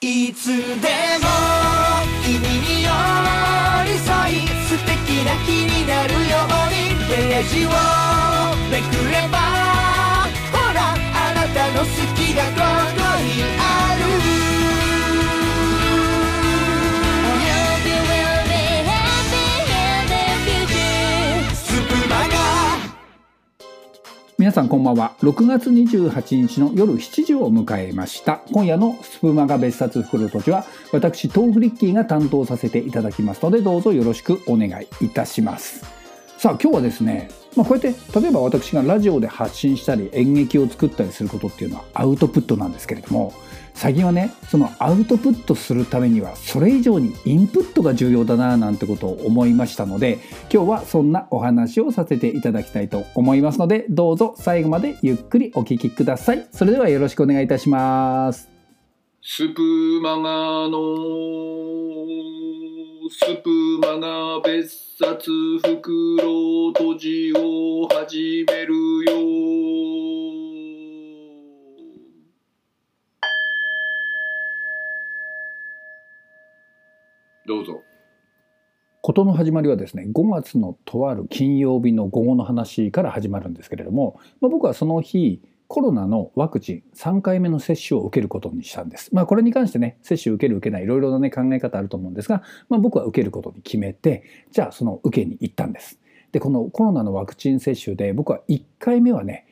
いつでも君に寄り添い素敵な日になるようにページをめくればほらあなたの好きがここにある皆さんこんばんは。6月28日の夜7時を迎えました。今夜のスプマガ別冊袋とじは私トーフリッキーが担当させていただきますのでどうぞよろしくお願いいたします。さあ今日はですねまあ、こうやって例えば私がラジオで発信したり演劇を作ったりすることっていうのはアウトプットなんですけれども最近はねそのアウトプットするためにはそれ以上にインプットが重要だななんてことを思いましたので今日はそんなお話をさせていただきたいと思いますのでどうぞ最後までゆっくりお聞きください。それではよろしくお願いいたします。スプマガのスプマガ別冊袋閉じを始めるよどうぞ事の始まりはですね5月のとある金曜日の午後の話から始まるんですけれども、まあ、僕はその日コロナのワクチン3回目の接種を受けることにしたんです。まあこれに関してね、接種受ける受けないいろいろなね考え方あると思うんですが、まあ僕は受けることに決めて、じゃあその受けに行ったんです。で、このコロナのワクチン接種で僕は1回目はね、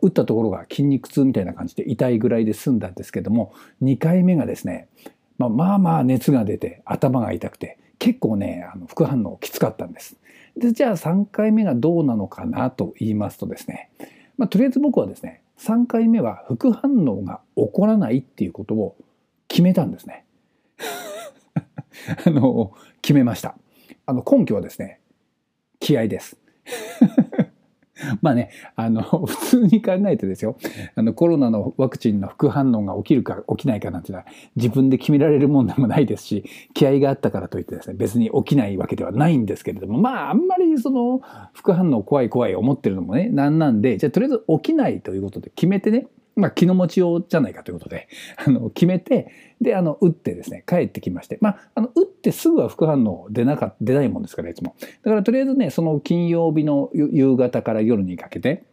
打ったところが筋肉痛みたいな感じで痛いぐらいで済んだんですけども、2回目がですね、ままあまあ熱が出て頭が痛くて、結構ね、あの副反応きつかったんです。で、じゃあ3回目がどうなのかなと言いますとですね、まあ、とりあえず僕はですね、3回目は副反応が起こらないっていうことを決めたんですね。あの、決めました。あの、根拠はですね、気合です。まあね、あの、普通に考えてですよ、あの、コロナのワクチンの副反応が起きるか起きないかなんていうのは自分で決められるもんでもないですし、気合があったからといってですね、別に起きないわけではないんですけれども、まあ、あんまりその、副反応怖い怖い思ってるのもね、なんなんで、じゃあとりあえず起きないということで決めてね、まあ、気の持ちようじゃないかということで、あの、決めて、で、あの、打ってですね、帰ってきまして、まあ、あの、打ってすぐは副反応出なか、出ないもんですから、いつも。だから、とりあえずね、その金曜日の夕方から夜にかけて、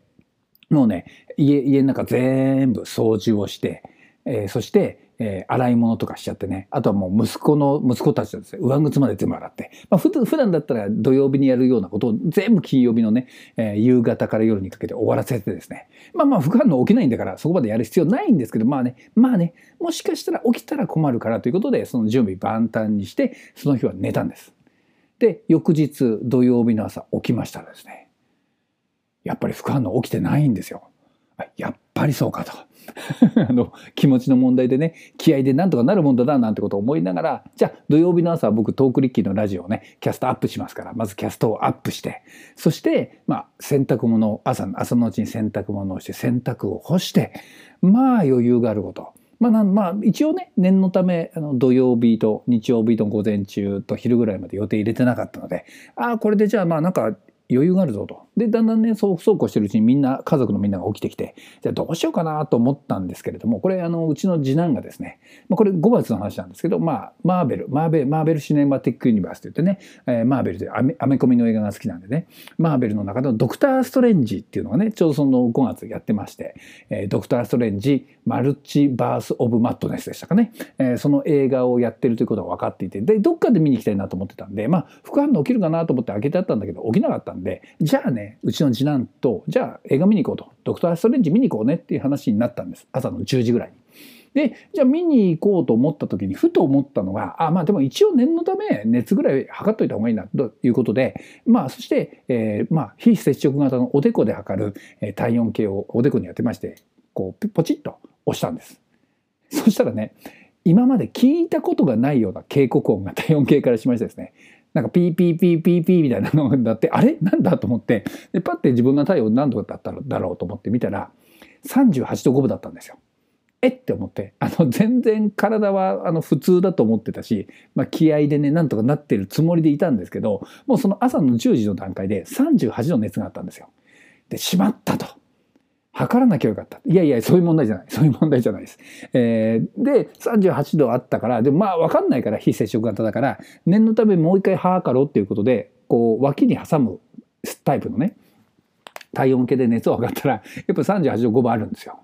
もうね、家、家の中全部掃除をして、えーそして、えー洗い物とかしちゃってね。あとはもう息子の、息子たちですね、上靴まで全部洗って。まあ、ふ普段だったら土曜日にやるようなことを全部金曜日のね、えー夕方から夜にかけて終わらせてですね。まあまあ副反応起きないんだからそこまでやる必要ないんですけど、まあね、まあね、もしかしたら起きたら困るからということで、その準備万端にして、その日は寝たんです。で、翌日土曜日の朝起きましたらですね、やっぱり副反応起きてないんですよ。やっぱりそうかと。あの気持ちの問題でね気合でなんとかなるもんだななんてことを思いながらじゃあ土曜日の朝は僕トークリッキーのラジオをねキャストアップしますからまずキャストをアップしてそしてまあ洗濯物を朝の朝のうちに洗濯物をして洗濯を干してまあ余裕があること。まあなまあ、一応ね念のためあの土曜日と日曜日の午前中と昼ぐらいまで予定入れてなかったのでああこれでじゃあまあなんか余裕があるぞと。で、だんだんね、そう、そうこうしてるうちにみんな、家族のみんなが起きてきて、じゃあどうしようかなと思ったんですけれども、これ、あの、うちの次男がですね、まあ、これ5月の話なんですけど、まあ、マーベル、マーベル、マーベルシネマティックユニバースといってね、えーマーベルでアメアメコミの映画が好きなんでね、マーベルの中のドクター・ストレンジっていうのがね、ちょうどその5月やってまして、えードクター・ストレンジ、マルチバース・オブ・マットネスでしたかね、えーその映画をやってるということが分かっていて、で、どっかで見に行きたいなと思ってたんで、まあ、副反応起きるかなと思って開けてあったんだけど、起きなかったんで、でじゃあね、うちの次男と、じゃあ映画見に行こうと、ドクター・ストレンジ見に行こうねっていう話になったんです。朝の10時ぐらいに。で、じゃあ見に行こうと思った時に、ふと思ったのが、あ、まあでも一応念のため熱ぐらい測っといた方がいいなということで、まあそして、えーまあ非接触型のおでこで測る、え体温計をおでこにやってまして、こうポチッと押したんです。そしたらね、今まで聞いたことがないような警告音が体温計からしましてですね、なんかピーピーピーピーピーみたいなのがなって、あれ？なんだと思って、で、パッて自分の体温何度だったんだろうと思って見たら、38度5分だったんですよ。えっ？て思って、あの、全然体はあの普通だと思ってたし、まあ気合でね、なんとかなってるつもりでいたんですけど、もうその朝の10時の段階で38度の熱があったんですよ。で、しまったと。測らなきゃよかった。いやいや、そういう問題じゃない。そういう問題じゃないです。えーで、38度あったから、でもまあ分かんないから、非接触型だから、念のためもう一回測ろうっていうことで、こう、脇に挟むタイプのね、体温計で熱を測ったら、やっぱ38度5分あるんですよ。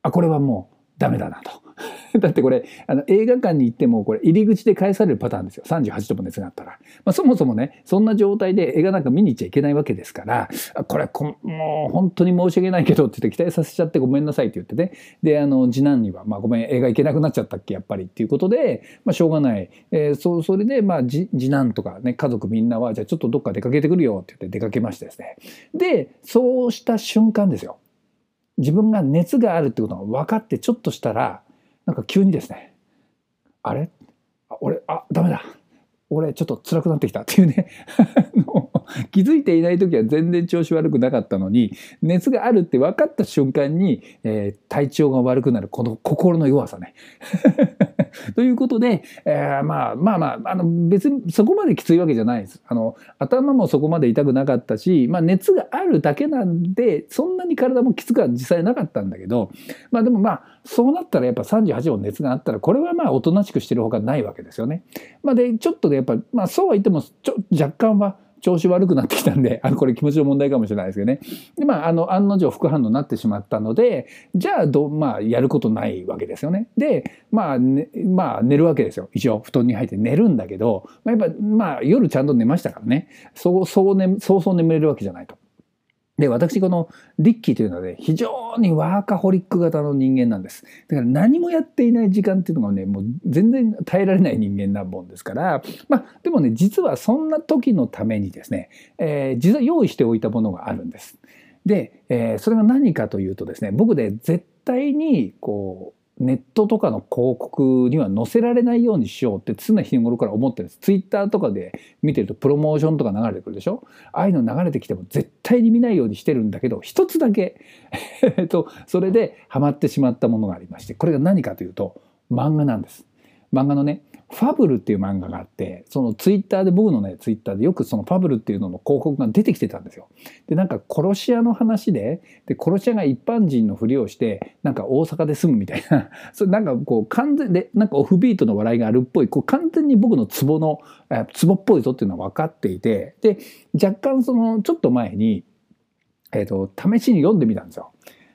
あ、これはもうダメだなと。だってこれあの映画館に行ってもこれ入り口で返されるパターンですよ。38度も熱があったら、まあ、そもそもねそんな状態で映画なんか見に行っちゃいけないわけですからこれもう本当に申し訳ないけどって言って期待させちゃってごめんなさいって言ってね。であの次男には、まあ、ごめん映画行けなくなっちゃったっけやっぱり。っていうことで、まあ、しょうがない、えーそそれで、まあ、次次男とかね家族みんなはじゃあちょっとどっか出かけてくるよって言って出かけましてですね。でそうした瞬間ですよ。自分が熱があるってことが分かってちょっとしたらなんか急にですねあれ？あ俺？あダメだ。俺ちょっと辛くなってきたっていうね 気づいていない時は全然調子悪くなかったのに熱があるって分かった瞬間に、えー体調が悪くなるこの心の弱さね。ということで、えーまあまあまああの別にそこまできついわけじゃないです。あの頭もそこまで痛くなかったし、まあ、熱があるだけなんでそんなに体もきつくは実際なかったんだけどまあでもまあそうなったらやっぱ38度熱があったらこれはまあおとなしくしてるほかないわけですよね。まあ、でちょっとでやっぱ、まあ、そうは言ってもちょ若干は調子悪くなってきたんで、あの、これ気持ちの問題かもしれないですけどね。で、まあ、あの、案の定副反応になってしまったので、じゃあ、ど、まあ、やることないわけですよね。で、まあ、ね、まあ、寝るわけですよ。一応、布団に入って寝るんだけど、まあ、やっぱ、まあ、夜ちゃんと寝ましたからね。そう、そうね、そうそう眠れるわけじゃないと。で、私、このリッキーというのはね、非常にワーカホリック型の人間なんです。だから何もやっていない時間っていうのがね、もう全然耐えられない人間なもんですから、まあ、でもね、実はそんな時のためにですね、えー実は用意しておいたものがあるんです。で、えーそれが何かというとですね、僕で絶対に、こう、ネットとかの広告には載せられないようにしようって常日頃から思ってるんです。ツイッターとかで見てるとプロモーションとか流れてくるでしょ？ああいうの流れてきても絶対に見ないようにしてるんだけど、一つだけ、えっと、それでハマってしまったものがありまして、これが何かというと、漫画なんです。漫画のね、ファブルっていう漫画があって、そのツイッターで、僕のね、ツイッターでよくそのファブルっていうのの広告が出てきてたんですよ。で、なんか殺し屋の話で、で、殺し屋が一般人のふりをして、なんか大阪で住むみたいな、それなんかこう完全で、なんかオフビートの笑いがあるっぽい、こう完全に僕のツボの、ツボっぽいぞっていうのは分かっていて、で、若干その、ちょっと前に、えっ、と、試しに読んでみたんですよ。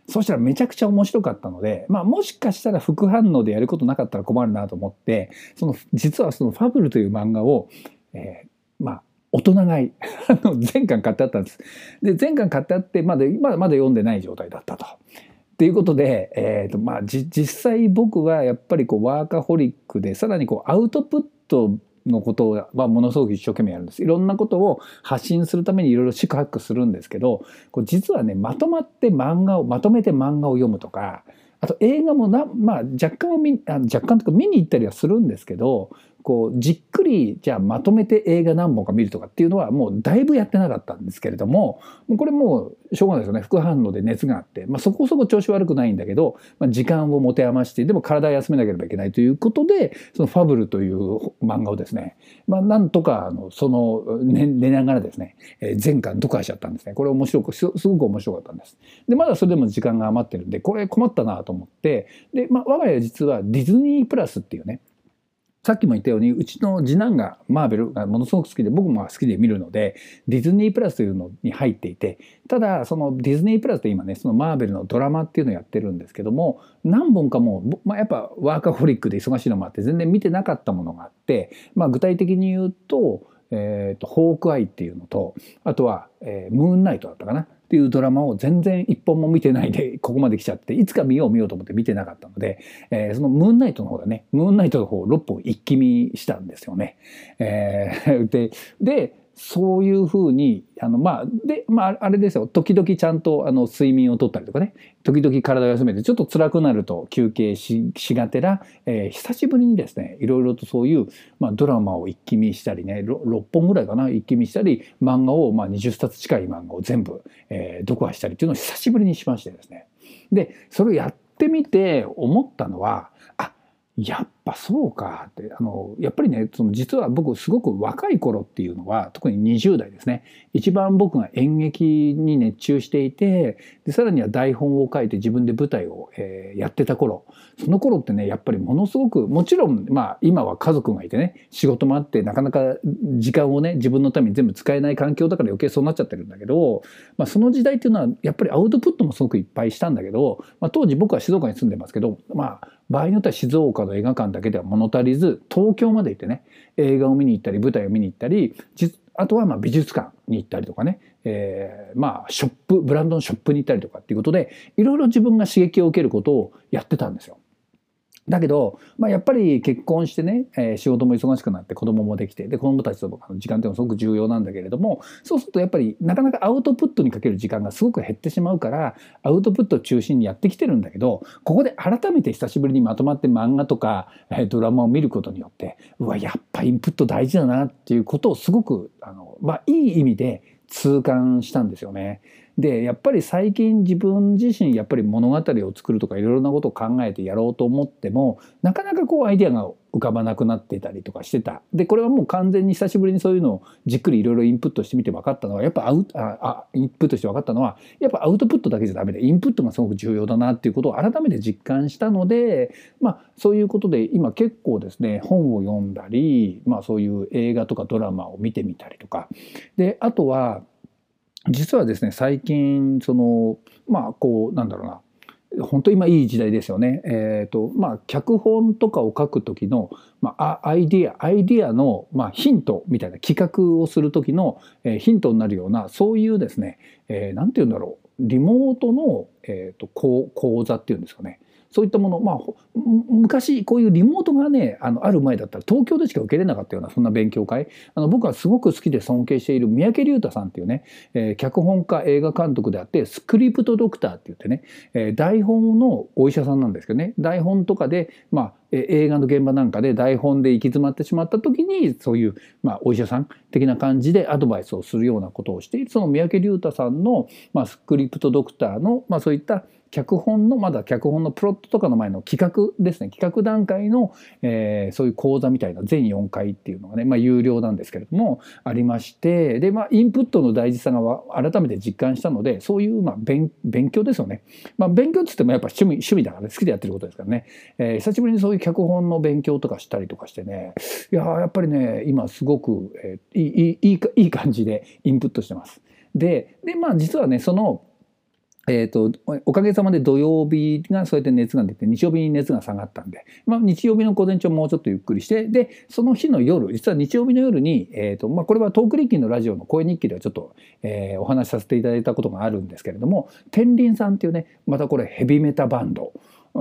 そしたらめちゃくちゃ面白かったので、まあもしかしたら副反応でやることなかったら困るなと思って、その、実はそのファブルという漫画を、えーまあ、大人買い。あの全巻買ってあったんです。で、全巻買ってあって、まだ、まだまだ読んでない状態だったと。っていうことで、えーとまあ、実際僕はやっぱりこうワーカホリックでさらにこうアウトプットのことはものすごく一生懸命やるんです。いろんなことを発信するためにいろいろ宿泊するんですけど、こう実はね、まとまって漫画を、まとめて漫画を読むとか、あと映画もな、まあ若干は見、あ若干とか見に行ったりはするんですけど、こうじっくりじゃあまとめて映画何本か見るとかっていうのはもうだいぶやってなかったんですけれどもこれもうしょうがないですよね。副反応で熱があって、まあ、そこそこ調子悪くないんだけど、まあ、時間を持て余してでも体休めなければいけないということでその「ファブル」という漫画をですね、まあ、なんとかあのその寝寝ながらですね、全巻読破しちゃったんですね。これ面白くすすごく面白かったんです。でまだそれでも時間が余ってるんでこれ困ったなと思って。で、まあ、我が家は実はディズニープラスっていうねさっきも言ったようにうちの次男がマーベルがものすごく好きで僕も好きで見るのでディズニープラスというのに入っていてただそのディズニープラスで今ねそのマーベルのドラマっていうのをやってるんですけども何本かもう、まあ、やっぱワーカホリックで忙しいのもあって全然見てなかったものがあって、まあ、具体的に言うと「えーとホークアイ」っていうのとあとは、えームーンナイト」だったかな。っていうドラマを全然一本も見てないでここまで来ちゃっていつか見よう見ようと思って見てなかったので、えーそのムーンナイトの方だねムーンナイトの方を6本一気見したんですよね。えー ででそういうふうにあのまあでまああれですよ。時々ちゃんとあの睡眠をとったりとかね。時々体を休めてちょっと辛くなると休憩しがてら、えー久しぶりにですねいろいろとそういう、まあ、ドラマを一気見したりね 6, 本ぐらいかな一気見したり漫画を、まあ、20冊近い漫画を全部、えー読破したりっていうのを久しぶりにしましてですね。でそれをやってみて思ったのはあやっぱそうかってあのやっぱりねその実は僕すごく若い頃っていうのは特に20代ですね。一番僕が演劇に熱中していてでさらには台本を書いて自分で舞台を、えーやってた頃。その頃ってねやっぱりものすごくもちろんまあ今は家族がいてね仕事もあってなかなか時間をね自分のために全部使えない環境だから余計そうなっちゃってるんだけど、まあ、その時代っていうのはやっぱりアウトプットもすごくいっぱいしたんだけど、まあ、当時僕は静岡に住んでますけどまあ場合によっては静岡の映画館だけでは物足りず東京まで行ってね映画を見に行ったり舞台を見に行ったりあとはま美術館に行ったりとかね、えーまあショップブランドのショップに行ったりとかっていうことでいろいろ自分が刺激を受けることをやってたんですよ。だけど、まあ、やっぱり結婚してね、えー仕事も忙しくなって子供もできてで子供たちとの時間っていうのはすごく重要なんだけれどもそうするとやっぱりなかなかアウトプットにかける時間がすごく減ってしまうからアウトプットを中心にやってきてるんだけどここで改めて久しぶりにまとまって漫画とか、えードラマを見ることによってうわやっぱインプット大事だなっていうことをすごくあの、まあ、いい意味で痛感したんですよね。でやっぱり最近自分自身やっぱり物語を作るとかいろいろなことを考えてやろうと思ってもなかなかこうアイデアが浮かばなくなってたりとかしてた。でこれはもう完全に久しぶりにそういうのをじっくりいろいろインプットしてみて分かったのはやっぱアウああインプットして分かったのはやっぱアウトプットだけじゃダメでインプットがすごく重要だなっていうことを改めて実感したのでまあそういうことで今結構ですね本を読んだりまあそういう映画とかドラマを見てみたりとか。であとは実はですね最近そのまあこうなんだろうな。本当今いい時代ですよね。えーとまあ、脚本とかを書く時の、まあ、アイディアアイディアの、まあ、ヒントみたいな企画をする時の、えーヒントになるようなそういうですね、えーて言うんだろう。リモートの、えーと講講座っていうんですかね。そういったものまあ昔こういうリモートがねあのある前だったら東京でしか受けれなかったようなそんな勉強会。あの僕はすごく好きで尊敬している三宅龍太さんっていうね、えー脚本家映画監督であってスクリプトドクターって言ってね、えー台本のお医者さんなんですけどね。台本とかでまあえ映画の現場なんかで台本で行き詰まってしまった時にそういう、まあ、お医者さん的な感じでアドバイスをするようなことをしているその三宅龍太さんの、まあ、スクリプトドクターの、まあ、そういった脚本のまだ脚本のプロットとかの前の企画ですね。企画段階の、えーそういう講座みたいな全4回っていうのがね、まあ、有料なんですけれどもありましてで、まあ、インプットの大事さが改めて実感したのでそういう、まあ、勉強ですよね、まあ、勉強っつってもやっぱ趣味趣味だから、ね、好きでやってることですからね、えー久しぶりにそういう脚本の勉強とかしたりとかしてね。いややっぱりね今すごく、えーいいいいいい感じでインプットしてます。ででまあ実はねそのえー、とおかげさまで土曜日がそうやって熱が出て日曜日に熱が下がったんで、まあ、日曜日の午前中もうちょっとゆっくりしてでその日の夜実は日曜日の夜に、えーとまあ、これはトークリッキーのラジオの声日記ではちょっと、えーお話しさせていただいたことがあるんですけれども天輪さんっていうねまたこれヘビメタバンド。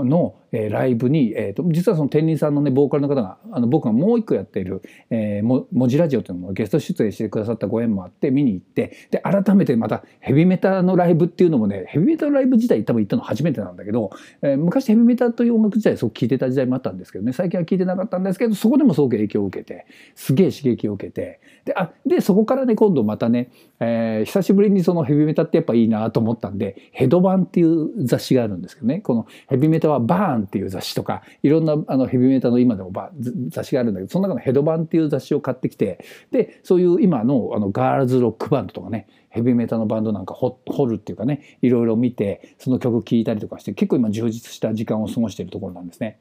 の、えーライブに、えーと実はその天輪さんのねボーカルの方があの僕がもう一個やっている「えーも文字ラジオ」というのもゲスト出演してくださったご縁もあって見に行ってで改めてまたヘビメタのライブっていうのもねヘビメタのライブ自体多分行ったの初めてなんだけど、えー昔ヘビメタという音楽自体すごく聴いてた時代もあったんですけどね最近は聴いてなかったんですけどそこでもすごく影響を受けてすげえ刺激を受けてであでそこからね今度またね、えー久しぶりにそのヘビメタってやっぱいいなと思ったんで「ヘドバン」っていう雑誌があるんですけどねこのヘビメタは「バーン」っていう雑誌とかいろんなあのヘビーメーターの今でもバ雑誌があるんだけどその中の「ヘドバン」っていう雑誌を買ってきてでそういう今のあのガールズロックバンドとかねヘビーメーターのバンドなんか掘掘るっていうかねいろいろ見てその曲聴いたりとかして結構今充実した時間を過ごしているところなんですね。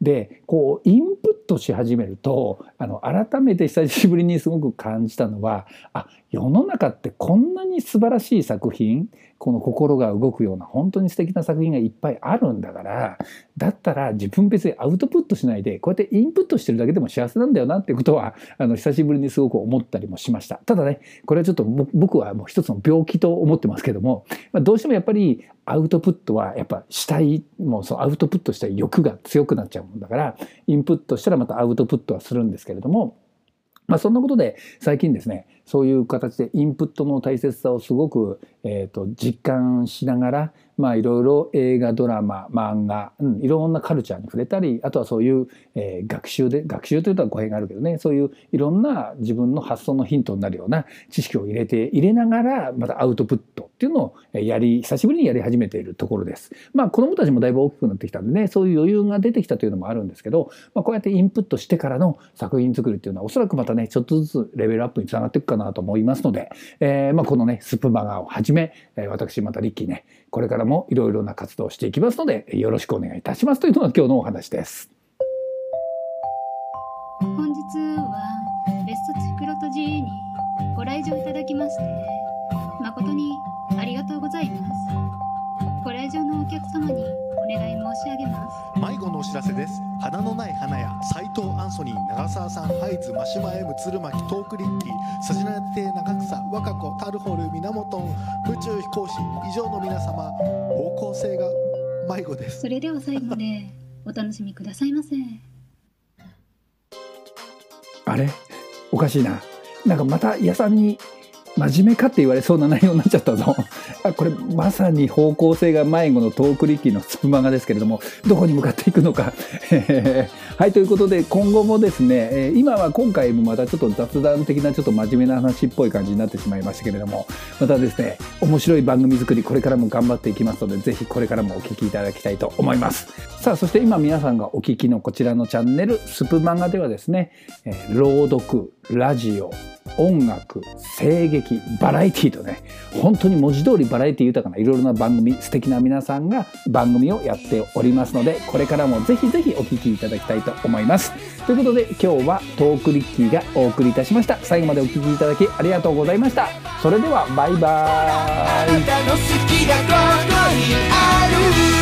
でこうインプットし始めるとあの改めて久しぶりにすごく感じたのはあ世の中ってこんなに素晴らしい作品この心が動くような本当に素敵な作品がいっぱいあるんだからだったら自分別にアウトプットしないでこうやってインプットしてるだけでも幸せなんだよなってことはあの久しぶりにすごく思ったりもしました。ただねこれはちょっと僕はもう一つの病気と思ってますけども、まあ、どうしてもやっぱりアウトプットはやっぱしたいもうそのアウトプットしたい欲が強くなっちゃうもんだからインプットしたらまたアウトプットはするんですけれどもまあ、そんなことで最近ですねそういう形でインプットの大切さをすごく、えー、と実感しながらまあいろいろ映画ドラマ漫画、うん、いろんなカルチャーに触れたりあとはそういう、えー、学習で学習というとは語弊があるけどねそういういろんな自分の発想のヒントになるような知識を入れて入れながらまたアウトプットっていうのをやり久しぶりにやり始めているところです。まあ子どもたちもだいぶ大きくなってきたんでねそういう余裕が出てきたというのもあるんですけど、まあ、こうやってインプットしてからの作品作りっていうのはおそらくまたねちょっとずつレベルアップにつながっていくかなと思いますので、えー、まあこのねスプマガをはじめ私またリッキーねこれからもいろいろな活動をしていきますのでよろしくお願いいたしますというのが今日のお話です。本日はベストチクロト G にご来場いただきまして誠にありがとうございます。ご来場のお客様にお願い申し上げます。迷子のお知らせです花のない花や斉藤アンソニー長澤さんハイズ真島 M 鶴巻トークリッキーサジナテ長草若子タルホル源宇宙飛行士以上の皆様方向性が迷子ですそれでは最後までお楽しみくださいませ。あれ？おかしいな。なんかまた屋さんに真面目かって言われそうな内容になっちゃったぞ。あこれまさに方向性が迷子のトーク力のスプマガですけれどもどこに向かっていくのか。はいということで今後もですね今は今回もまたちょっと雑談的なちょっと真面目な話っぽい感じになってしまいましたけれどもまたですね面白い番組作りこれからも頑張っていきますのでぜひこれからもお聴きいただきたいと思います。さあそして今皆さんがお聞きのこちらのチャンネルスプマガではですね、朗読ラジオ音楽声劇バラエティーとね本当に文字通りバラエティー豊かないろいろな番組素敵な皆さんが番組をやっておりますのでこれからもぜひぜひお聴きいただきたいと思います。ということで今日はトークリッキーがお送りいたしました。最後までお聴きいただきありがとうございました。それではバイバーイ。